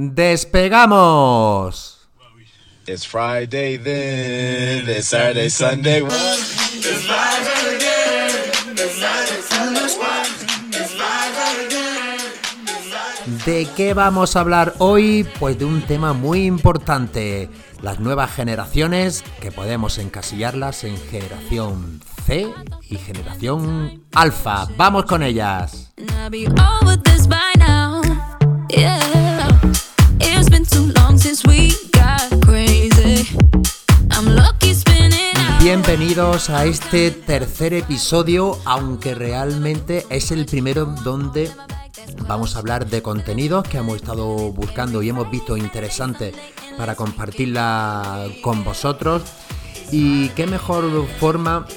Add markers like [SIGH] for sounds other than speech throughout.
¡Despegamos! It's Friday then, it's Saturday, Sunday. It's live again. It's Saturday, Sunday. ¿De qué vamos a hablar hoy? Pues de un tema muy importante, las nuevas generaciones que podemos encasillarlas en generación C y generación alfa. Vamos con ellas. Bienvenidos a este tercer episodio, aunque realmente es el primero donde vamos a hablar de contenidos que hemos estado buscando y hemos visto interesantes para compartirla con vosotros. Y qué mejor forma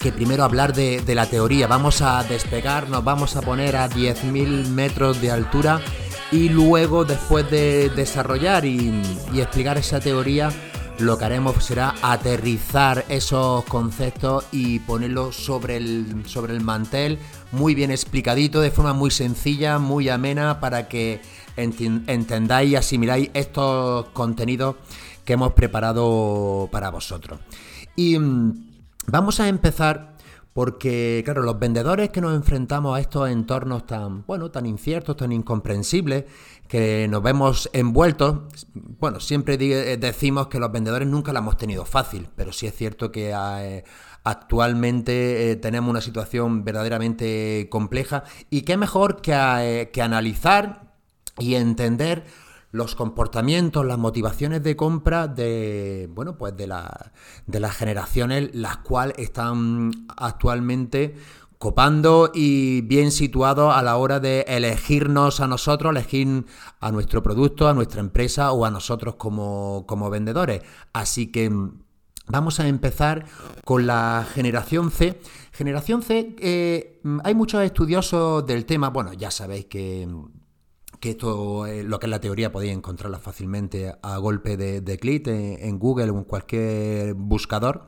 que primero hablar de, la teoría. Vamos a despegar, nos vamos a poner a 10.000 metros de altura y luego después de desarrollar y, explicar esa teoría lo que haremos será aterrizar esos conceptos y ponerlos sobre el, sobre el mantel muy bien explicadito, de forma muy sencilla, muy amena, para que entendáis y asimiláis estos contenidos que hemos preparado para vosotros. Y mm, vamos a empezar porque, claro, los vendedores que nos enfrentamos a estos entornos tan, bueno, tan inciertos, tan incomprensibles, que nos vemos envueltos, bueno, siempre decimos que los vendedores nunca la hemos tenido fácil, pero sí es cierto que eh, actualmente eh, tenemos una situación verdaderamente compleja. Y qué mejor que, eh, que analizar y entender los comportamientos, las motivaciones de compra de, bueno, pues de, la, de las generaciones las cuales están actualmente copando y bien situados a la hora de elegirnos a nosotros, elegir a nuestro producto, a nuestra empresa o a nosotros como, como vendedores. Así que vamos a empezar con la generación C. Generación C, eh, hay muchos estudiosos del tema, bueno, ya sabéis que que esto, eh, lo que es la teoría, podéis encontrarla fácilmente a golpe de, clic en, Google o en cualquier buscador.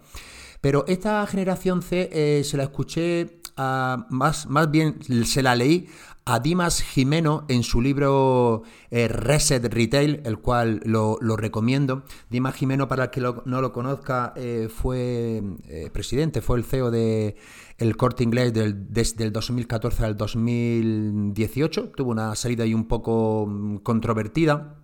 Pero esta generación C eh, se la escuché, más, más bien se la leí a Dimas Jimeno en su libro eh, Reset Retail, el cual lo, recomiendo. Dimas Jimeno, para el que no lo conozca, fue presidente, fue el CEO de el corte inglés desde el 2014 al 2018. Tuvo una salida ahí un poco mm, controvertida.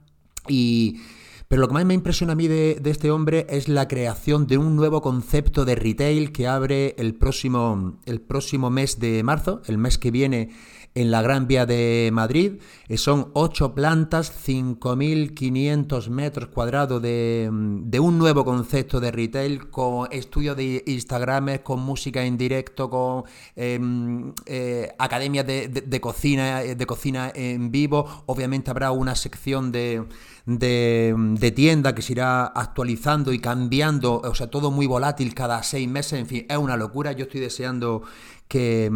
Y, pero lo que más me impresiona a mí de, este hombre es la creación de un nuevo concepto de retail que abre el próximo, el próximo mes de marzo, el mes que viene en la Gran Vía de Madrid. Eh, son ocho plantas, 5.500 metros cuadrados de, un nuevo concepto de retail con estudios de Instagram, con música en directo, con em, eh, academias de, cocina, de cocina en vivo. Obviamente habrá una sección de, de, tienda que se irá actualizando y cambiando, o sea, todo muy volátil cada seis meses. En fin, es una locura. Yo estoy deseando que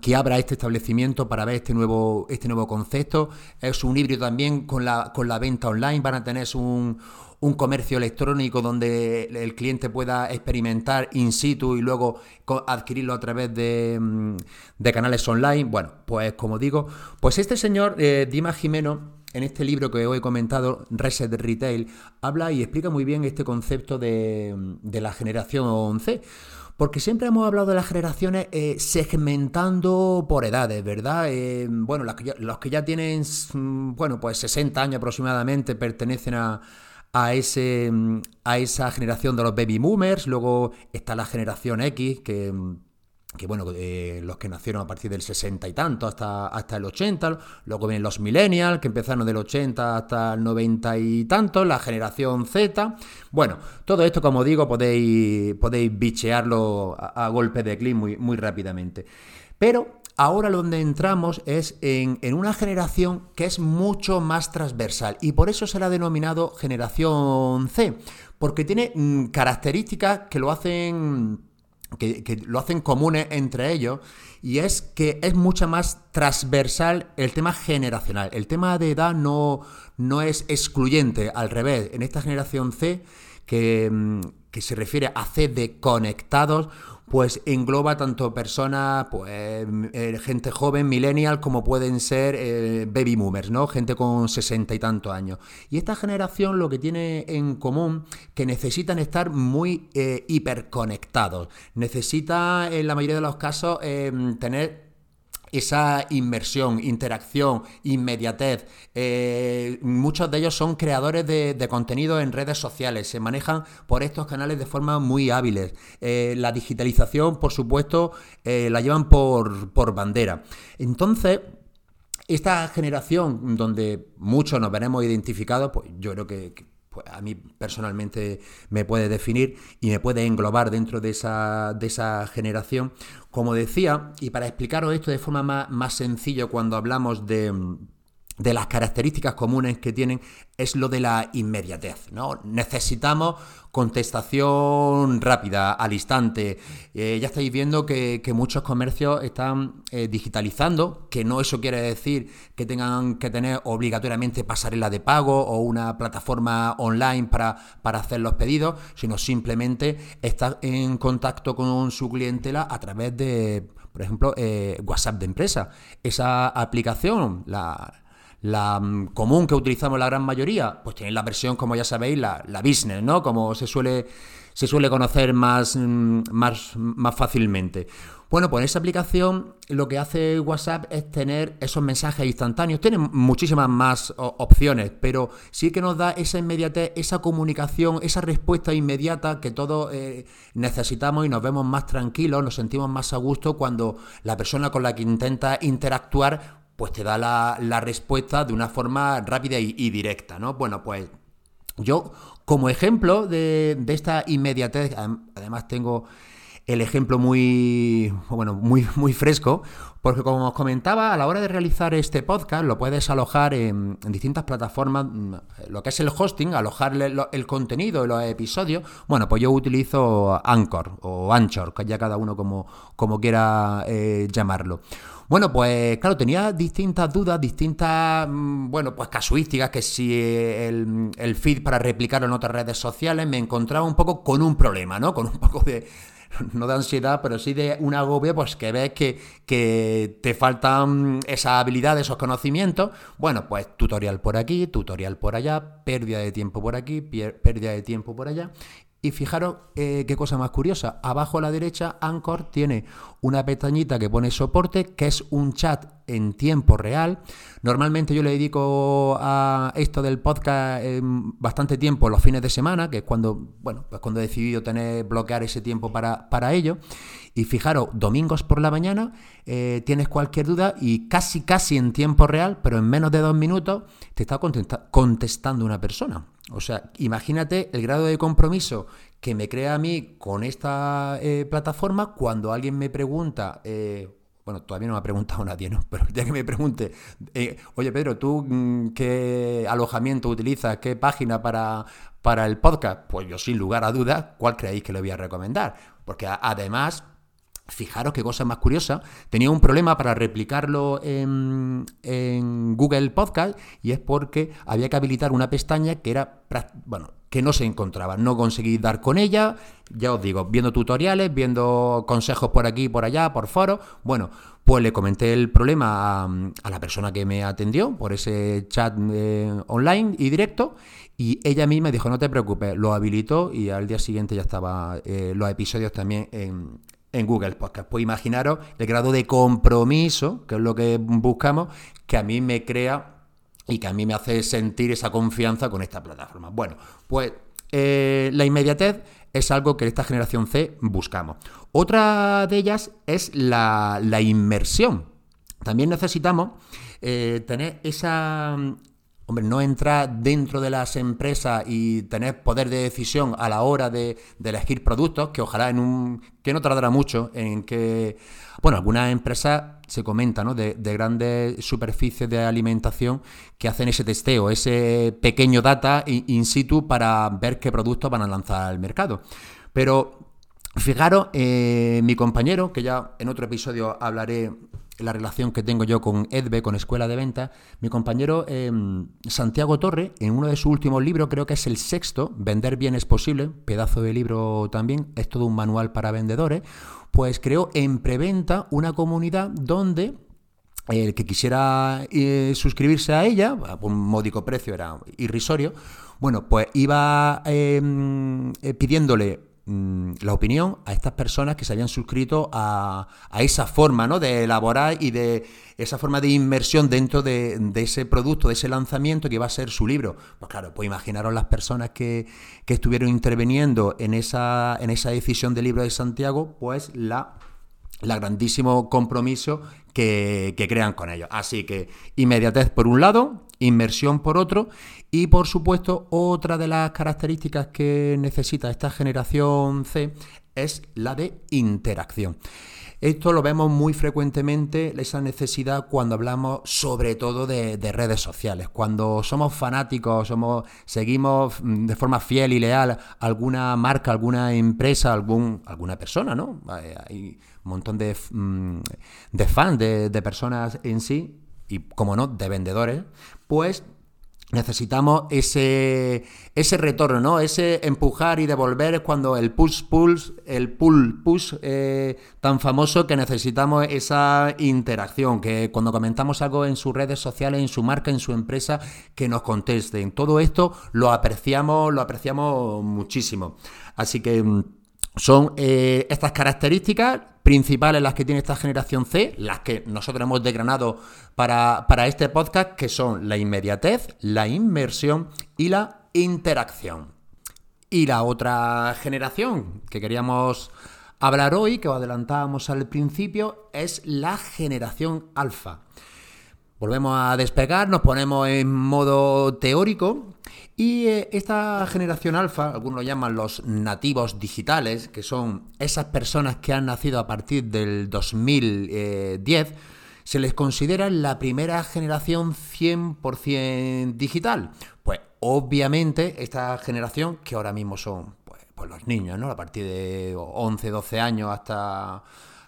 que abra este establecimiento para ver este nuevo, este nuevo concepto. Es un híbrido también con la, con la venta online. Van a tener un, un comercio electrónico donde el cliente pueda experimentar in situ y luego adquirirlo a través de, mm, de canales online. Bueno, pues como digo, pues este señor, eh, Dimas Jimeno, en este libro que hoy he comentado, Reset Retail, habla y explica muy bien este concepto de, de la generación C. Porque siempre hemos hablado de las generaciones eh, segmentando por edades, ¿verdad? Eh, bueno, los que ya tienen, mm, bueno, pues 60 años aproximadamente pertenecen a, a, ese, mm, a esa generación de los baby boomers. Luego está la generación X, que mm, que bueno, eh, los que nacieron a partir del 60 y tanto hasta, hasta el 80, luego vienen los millennials, que empezaron del 80 hasta el 90 y tanto, la generación Z. Bueno, todo esto, como digo, podéis, podéis bichearlo a, golpe de clic muy, muy rápidamente. Pero ahora donde entramos es en, en, una generación que es mucho más transversal y por eso se la ha denominado generación C, porque tiene mm, características que lo hacen que, lo hacen comunes entre ellos, y es que es mucho más transversal el tema generacional. El tema de edad no, no es excluyente, al revés. En esta generación C, que, mm, que se refiere a C de conectados, pues engloba tanto personas, pues eh, gente joven, millennial, como pueden ser eh, baby boomers, ¿no? Gente con sesenta y tantos años. Y esta generación lo que tiene en común que necesitan estar muy eh, hiperconectados. Necesita, en la mayoría de los casos, tener esa inmersión, interacción, inmediatez. Eh, muchos de ellos son creadores de, contenido en redes sociales, se manejan por estos canales de forma muy hábiles. Eh, la digitalización, por supuesto, eh, la llevan por, por bandera. Entonces, esta generación donde muchos nos veremos identificados, pues yo creo que a mí personalmente me puede definir y me puede englobar dentro de esa, de esa generación. Como decía, y para explicaros esto de forma más, más sencilla cuando hablamos de de las características comunes que tienen es lo de la inmediatez. ¿no? Necesitamos contestación rápida, al instante. Eh, ya estáis viendo que, muchos comercios están eh, digitalizando, que no eso quiere decir que tengan que tener obligatoriamente pasarela de pago o una plataforma online para, para hacer los pedidos, sino simplemente estar en contacto con su clientela a través de, por ejemplo, eh, WhatsApp de empresa. Esa aplicación, la la mm, común que utilizamos la gran mayoría, pues tiene la versión, como ya sabéis, la, la business, ¿no? Como se suele, se suele conocer más, mm, más, más fácilmente. Bueno, pues esa aplicación lo que hace WhatsApp es tener esos mensajes instantáneos. Tiene muchísimas más opciones, pero sí que nos da esa inmediatez, esa comunicación, esa respuesta inmediata que todos eh, necesitamos y nos vemos más tranquilos, nos sentimos más a gusto cuando la persona con la que intenta interactuar pues te da la, respuesta de una forma rápida y, directa, ¿no? Bueno, pues yo como ejemplo de, esta inmediatez, además tengo el ejemplo muy, bueno, muy, muy fresco, porque como os comentaba, a la hora de realizar este podcast lo puedes alojar en, distintas plataformas, mm, lo que es el hosting, alojarle el contenido y los episodios. Bueno, pues yo utilizo Anchor o Anchor, que ya cada uno como, como quiera eh, llamarlo. Bueno, pues claro, tenía distintas dudas, distintas, mm, bueno, pues casuísticas, que si el, el feed para replicarlo en otras redes sociales, me encontraba un poco con un problema, ¿no? Con un poco de, [LAUGHS] no de ansiedad, pero sí de un agobio, pues que ves que, que te faltan esa habilidad, esos conocimientos. Bueno, pues tutorial por aquí, tutorial por allá, pérdida de tiempo por aquí, pérdida de tiempo por allá. Y fijaros eh, qué cosa más curiosa. Abajo a la derecha, Anchor tiene una pestañita que pone soporte, que es un chat en tiempo real. Normalmente yo le dedico a esto del podcast bastante tiempo los fines de semana, que es cuando, bueno, pues cuando he decidido tener, bloquear ese tiempo para, para ello. Y fijaros, domingos por la mañana eh, tienes cualquier duda y casi, casi en tiempo real, pero en menos de dos minutos, te está contestando una persona. O sea, imagínate el grado de compromiso que me crea a mí con esta eh, plataforma cuando alguien me pregunta, eh, bueno, todavía no me ha preguntado [LAUGHS] nadie, ¿no? Pero ya que me pregunte, oye Pedro, ¿tú mm, qué alojamiento utilizas? ¿Qué página para, para el podcast? Pues yo sin lugar a dudas, ¿cuál creéis que le voy a recomendar? Porque además Fijaros qué cosa más curiosa. Tenía un problema para replicarlo en, Google Podcast y es porque había que habilitar una pestaña que era, bueno, que no se encontraba. No conseguí dar con ella. Ya os digo, viendo tutoriales, viendo consejos por aquí, por allá, por foro. Bueno, pues le comenté el problema a, la persona que me atendió por ese chat eh, online y directo. Y ella misma dijo, no te preocupes, lo habilitó y al día siguiente ya estaba eh, los episodios también en, en Google Podcast. Pues imaginaros el grado de compromiso, que es lo que buscamos, que a mí me crea y que a mí me hace sentir esa confianza con esta plataforma. Bueno, pues eh, la inmediatez es algo que esta generación C buscamos. Otra de ellas es la, inmersión. También necesitamos eh, tener esa, hombre, no entrar dentro de las empresas y tener poder de decisión a la hora de, elegir productos, que ojalá en un. que no tardará mucho en que. Bueno, algunas empresas se comenta, ¿no? De, grandes superficies de alimentación que hacen ese testeo, ese pequeño data in situ para ver qué productos van a lanzar al mercado. Pero fijaros, eh, mi compañero, que ya en otro episodio hablaré la relación que tengo yo con EDVE, con Escuela de Ventas, mi compañero em, Santiago Torre, en uno de sus últimos libros, creo que es el sexto, Vender bien es posible, pedazo de libro también, es todo un manual para vendedores, pues creó en preventa una comunidad donde el que quisiera eh, suscribirse a ella, a un módico precio, era irrisorio, bueno, pues iba em, eh, pidiéndole mm, la opinión a estas personas que se habían suscrito a, esa forma ¿no? de elaborar y de esa forma de inmersión dentro de, ese producto, de ese lanzamiento que iba a ser su libro. Pues claro, pues imaginaros las personas que, que estuvieron interviniendo en esa, en esa decisión del libro de Santiago, pues la la grandísimo compromiso que, crean con ellos. Así que inmediatez por un lado, inmersión por otro y por supuesto otra de las características que necesita esta generación C es la de interacción. Esto lo vemos muy frecuentemente, esa necesidad cuando hablamos sobre todo de, redes sociales, cuando somos fanáticos, somos, seguimos mm, de forma fiel y leal alguna marca, alguna empresa, algún, alguna persona, ¿no? Hay un montón de, mm, de fans, de, de personas en sí, y como no, de vendedores, pues necesitamos ese, ese retorno, ¿no? Ese empujar y devolver cuando el push push, el pull push eh, tan famoso que necesitamos esa interacción, que cuando comentamos algo en sus redes sociales, en su marca, en su empresa, que nos contesten. Todo esto lo apreciamos, lo apreciamos muchísimo. Así que mm, son eh, estas características principales las que tiene esta generación C, las que nosotros hemos desgranado para, para este podcast, que son la inmediatez, la inmersión y la interacción. Y la otra generación que queríamos hablar hoy, que os adelantábamos al principio, es la generación alfa. Volvemos a despegar, nos ponemos en modo teórico y eh, esta generación alfa, algunos lo llaman los nativos digitales, que son esas personas que han nacido a partir del 2010, se les considera la primera generación 100% digital. Pues obviamente esta generación, que ahora mismo son pues, pues los niños, ¿no? A partir de 11, 12 años hasta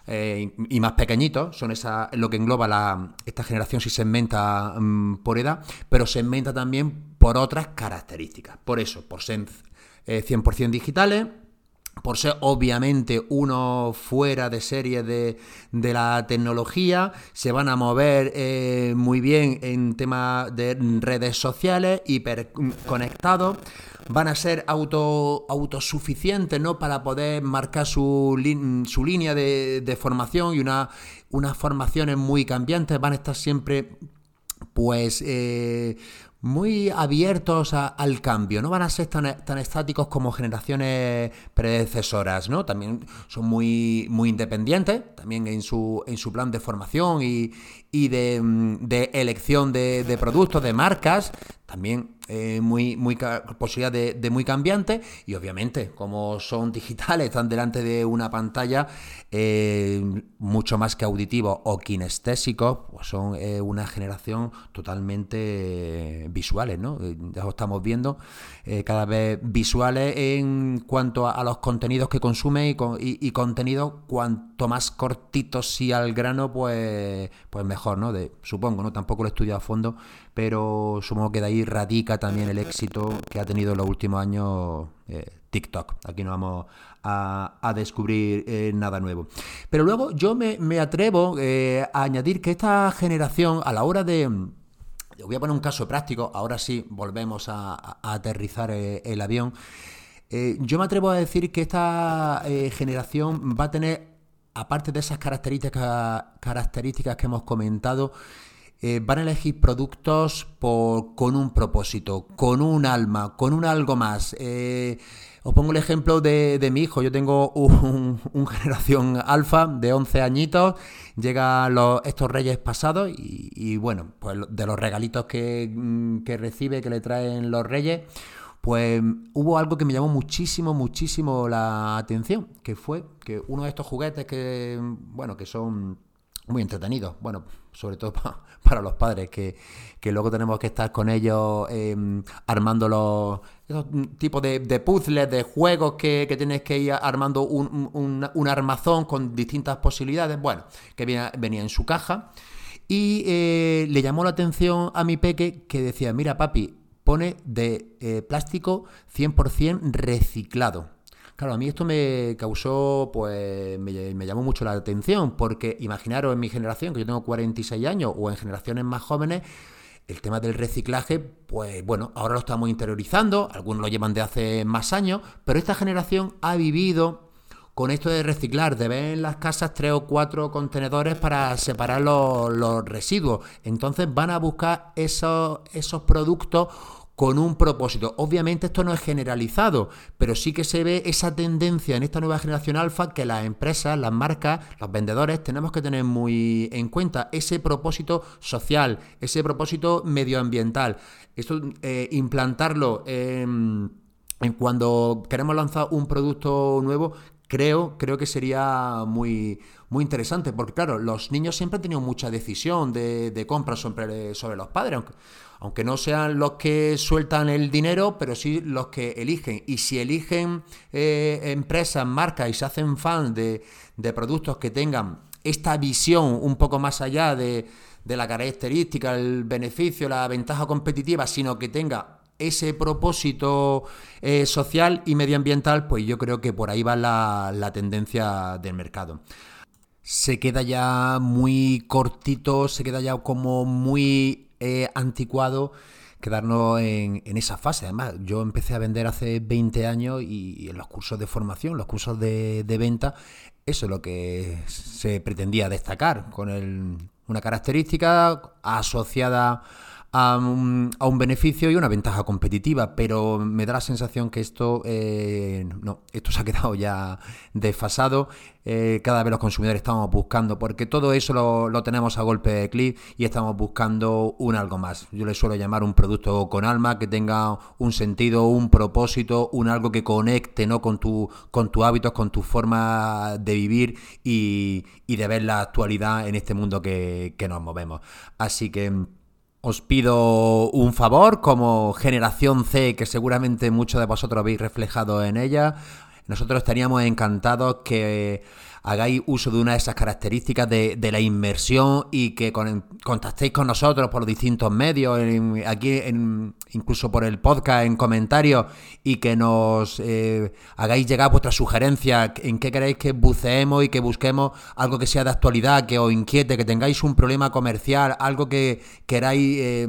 eh, y más pequeñitos, son esa, lo que engloba la, esta generación si segmenta mm, por edad, pero segmenta también por otras características. Por eso, por ser 100% eh, digitales, por ser obviamente uno fuera de serie de, la tecnología, se van a mover eh, muy bien en temas de redes sociales, hiperconectados, van a ser auto, autosuficientes ¿no? para poder marcar su, su línea de, formación y una, unas formaciones muy cambiantes, van a estar siempre pues eh, muy abiertos al cambio, no van a ser tan, estáticos como generaciones predecesoras, ¿no? También son muy, muy independientes, también en su, en su plan de formación y, de, elección de, de productos, de marcas, también eh, muy, muy posibilidad de, muy cambiante y obviamente como son digitales, están delante de una pantalla eh, mucho más que auditivos o kinestésicos, pues son eh, una generación totalmente visuales, ¿no? Ya lo estamos viendo cada vez visuales en cuanto a, los contenidos que consumen y, y, contenidos cuanto más cortitos y al grano, pues, pues mejor, ¿no? Supongo, ¿no? Tampoco lo he estudiado a fondo, pero supongo que de ahí radica también el éxito que ha tenido en los últimos años eh, TikTok. Aquí no vamos a, descubrir eh, nada nuevo. Pero luego yo me, atrevo eh, a añadir que esta generación, a la hora de... Voy a poner un caso práctico, ahora sí volvemos a, aterrizar el avión. yo me atrevo a decir que esta generación va a tener, aparte de esas características, características que hemos comentado, eh, van a elegir productos con un propósito, con un alma, con un algo más. Eh, os pongo el ejemplo de, mi hijo. Yo tengo un, [LAUGHS] generación alfa de 11 añitos. Llegan estos reyes pasados y, bueno, pues de los regalitos que, que recibe, que le traen los reyes, pues hubo algo que me llamó muchísimo, muchísimo la atención, que fue que uno de estos juguetes que, bueno, que son muy entretenido. Bueno, sobre todo [LAUGHS] para los padres, que, luego tenemos que estar con ellos em, armando los tipos de, puzzles, de juegos que, que tienes que ir armando un, armazón con distintas posibilidades. Bueno, que venía, venía en su caja. Y eh, le llamó la atención a mi peque que decía, mira papi, pone de eh, plástico 100% reciclado. Claro, a mí esto me causó, pues me, llamó mucho la atención, porque imaginaros en mi generación, que yo tengo 46 años, o en generaciones más jóvenes, el tema del reciclaje, pues bueno, ahora lo estamos interiorizando, algunos lo llevan de hace más años, pero esta generación ha vivido con esto de reciclar, de ver en las casas tres o cuatro contenedores para separar los, los residuos. Entonces van a buscar esos, esos productos con un propósito. Obviamente esto no es generalizado, pero sí que se ve esa tendencia en esta nueva generación alfa que las empresas, las marcas, los vendedores tenemos que tener muy en cuenta ese propósito social, ese propósito medioambiental. Esto eh, implantarlo en, cuando queremos lanzar un producto nuevo creo, creo que sería muy, muy interesante, porque claro, los niños siempre han tenido mucha decisión de, compra sobre, sobre los padres, aunque no sean los que sueltan el dinero, pero sí los que eligen. Y si eligen eh, empresas, marcas y se hacen fan de, productos que tengan esta visión un poco más allá de, la característica, el beneficio, la ventaja competitiva, sino que tenga ese propósito eh, social y medioambiental, pues yo creo que por ahí va la, la tendencia del mercado se queda ya muy cortito, se queda ya como muy eh, anticuado quedarnos en, esa fase. Además, yo empecé a vender hace 20 años y, en los cursos de formación, los cursos de, venta, eso es lo que se pretendía destacar, con una característica asociada a un, beneficio y una ventaja competitiva, pero me da la sensación que esto eh, no, esto se ha quedado ya desfasado. Eh, cada vez los consumidores estamos buscando, porque todo eso lo, tenemos a golpe de clic y estamos buscando un algo más. Yo le suelo llamar un producto con alma, que tenga un sentido, un propósito, un algo que conecte ¿no? con, tu, con tus hábitos, con tu forma de vivir y, de ver la actualidad en este mundo que, que nos movemos. Así que os pido un favor como generación C, que seguramente muchos de vosotros habéis reflejado en ella. Nosotros estaríamos encantados que hagáis uso de una de esas características de, la inmersión y que contactéis con nosotros por distintos medios, aquí incluso por el podcast, en comentarios, y que nos eh, hagáis llegar vuestras sugerencias en qué queréis que buceemos y que busquemos algo que sea de actualidad, que os inquiete, que tengáis un problema comercial, algo que queráis eh,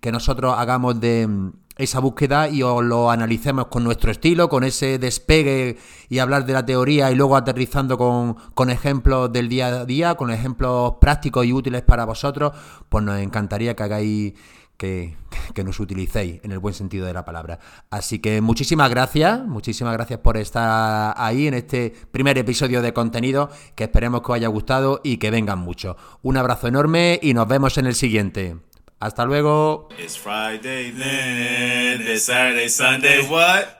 que nosotros hagamos de esa búsqueda y os lo analicemos con nuestro estilo, con ese despegue y hablar de la teoría y luego aterrizando con, con, ejemplos del día a día, con ejemplos prácticos y útiles para vosotros, pues nos encantaría que hagáis que, que, nos utilicéis en el buen sentido de la palabra. Así que muchísimas gracias, muchísimas gracias por estar ahí en este primer episodio de contenido, que esperemos que os haya gustado y que vengan muchos. Un abrazo enorme y nos vemos en el siguiente. Hasta luego. It's Friday then, it's Saturday, Sunday, what?